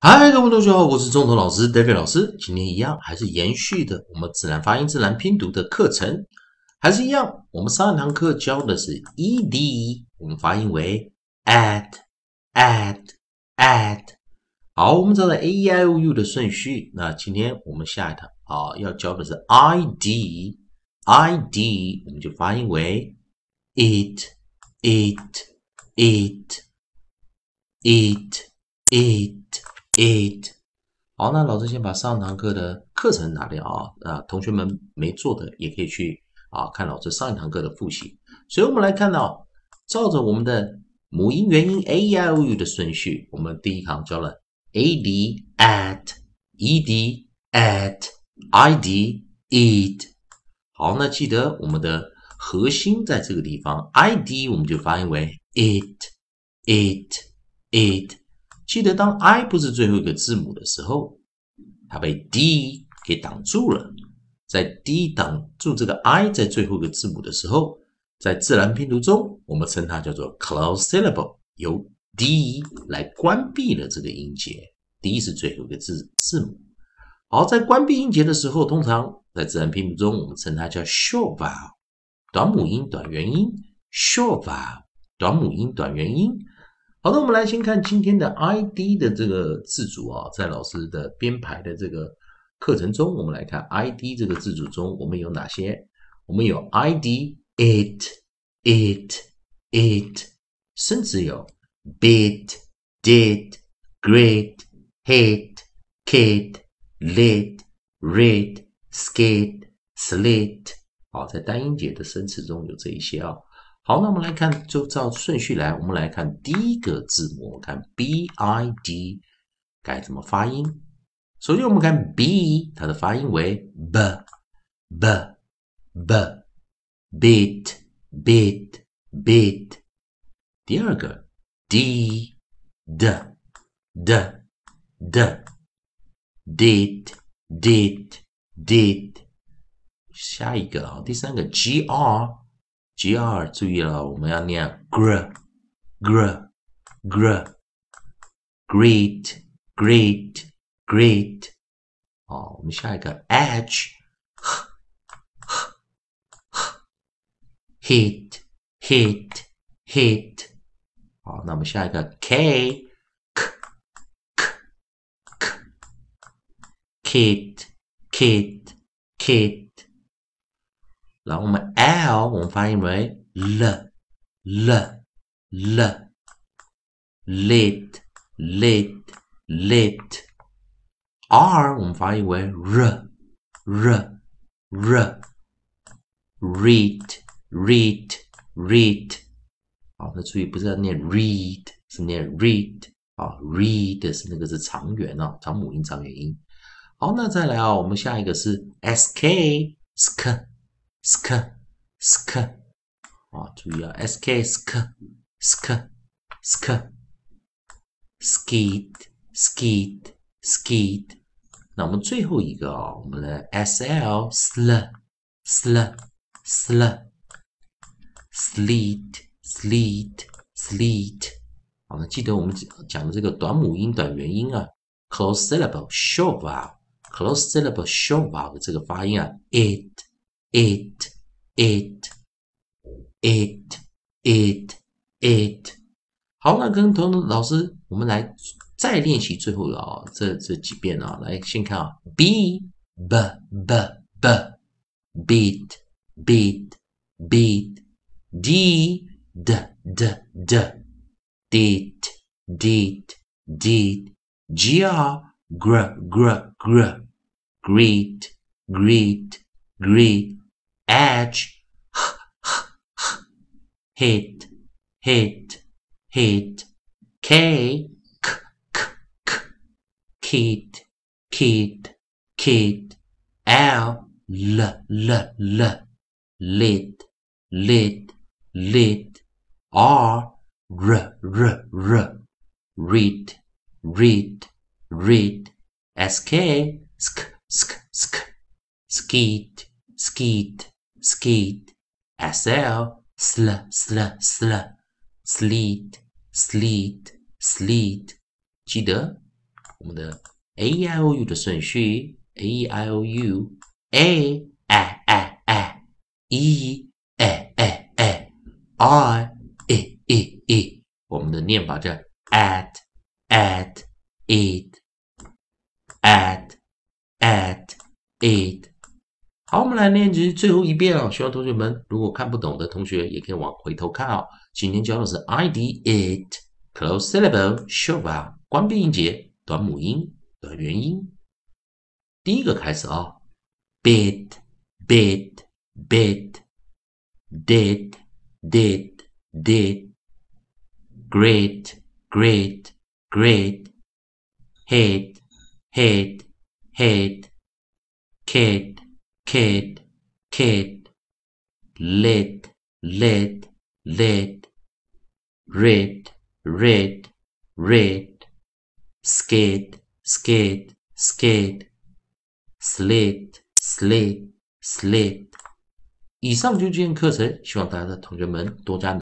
嗨，各位同学好，我是中头老师 David 老师。今天一样还是延续的我们自然发音、自然拼读的课程，还是一样。我们上一堂课教的是 ed，我们发音为 at，at，at。好，我们知道 a e i o u 的顺序。那今天我们下一堂啊要教的是 id，id，我们就发音为 it，it，it，it，it。it，it，好，那老师先把上堂课的课程拿掉啊，啊，同学们没做的也可以去啊看老师上一堂课的复习。所以我们来看到，照着我们的母音元音 a e i o u 的顺序，我们第一行教了 a d at e d at i d eat。好，那记得我们的核心在这个地方，i d 我们就发音为 it it it。记得，当 i 不是最后一个字母的时候，它被 d 给挡住了。在 d 挡住这个 i 在最后一个字母的时候，在自然拼读中，我们称它叫做 close syllable，由 d 来关闭了这个音节。d 是最后一个字字母。好，在关闭音节的时候，通常在自然拼读中，我们称它叫 short vowel，短母音、短元音。short vowel，短母音、短元音。好的，我们来先看今天的 I D 的这个字组啊，在老师的编排的这个课程中，我们来看 I D 这个字组中，我们有哪些？我们有 I D it it it，甚至有 bit did great hit kid lit read skid slit。好，在单音节的生词中有这一些啊。好，那我们来看，就照顺序来。我们来看第一个字母，我看 b i d 该怎么发音。首先，我们看 b，它的发音为 b b b bit bit bit。第二个 d d d d did did did。下一个啊，第三个 g r。G R，注意了，我们要念 gr，gr，gr，great，great，great。好，我们下一个 H，h，h，hit，hit，hit。好，那我们下一个 K，k，k，kid，kid，kid。然后我们 l 我们发音为 l l l lit lit lit r 我们发音为 r r r read read read 好，那注意不是要念 read，是念 read 啊，read 是那个是长元啊，长母音长元音。好，那再来啊，我们下一个是 sk sk sk sk 啊，注意啊，sk sk sk sk skid skid skid。那我们最后一个啊，我们的 sl sl sl sl sleet sleet sleet。好，那记得我们讲的这个短母音、短元音啊，close syllable short vowel，close syllable short vowel 的这个发音啊，it。it it it it it 好，那跟同老师，我们来再练习最后的啊，这这几遍啊，来先看啊，b b b b beat beat beat d d d d did did did gr gr gr gr greet greet greet edge, hit, hit, hit, k, k, k, k, kid, kid, kid, l, l, l, l, lid, lid, lid, r, r, r, r, read, read, read, sk, sk, sk, sk, skeet, skeet, skeet, sl, sl, sl, sl, sleet, sleet, sleet。记得我们的 a i o u 的顺序 a i o u a a a a e a a a i e e e，我们的念法叫 at at it at at it。好，我们来练习最后一遍哦。希望同学们如果看不懂的同学，也可以往回头看哦。今天教的是 I D it close syllable short vowel 关闭音节短母音短元音。第一个开始啊，bit bit bit did did did great great great head head head kid kid, kid, lid, lid, lid, red, red, red, skid, skid, skid, slit, slit, slit。以上就这件课程，希望大家的同学们多加。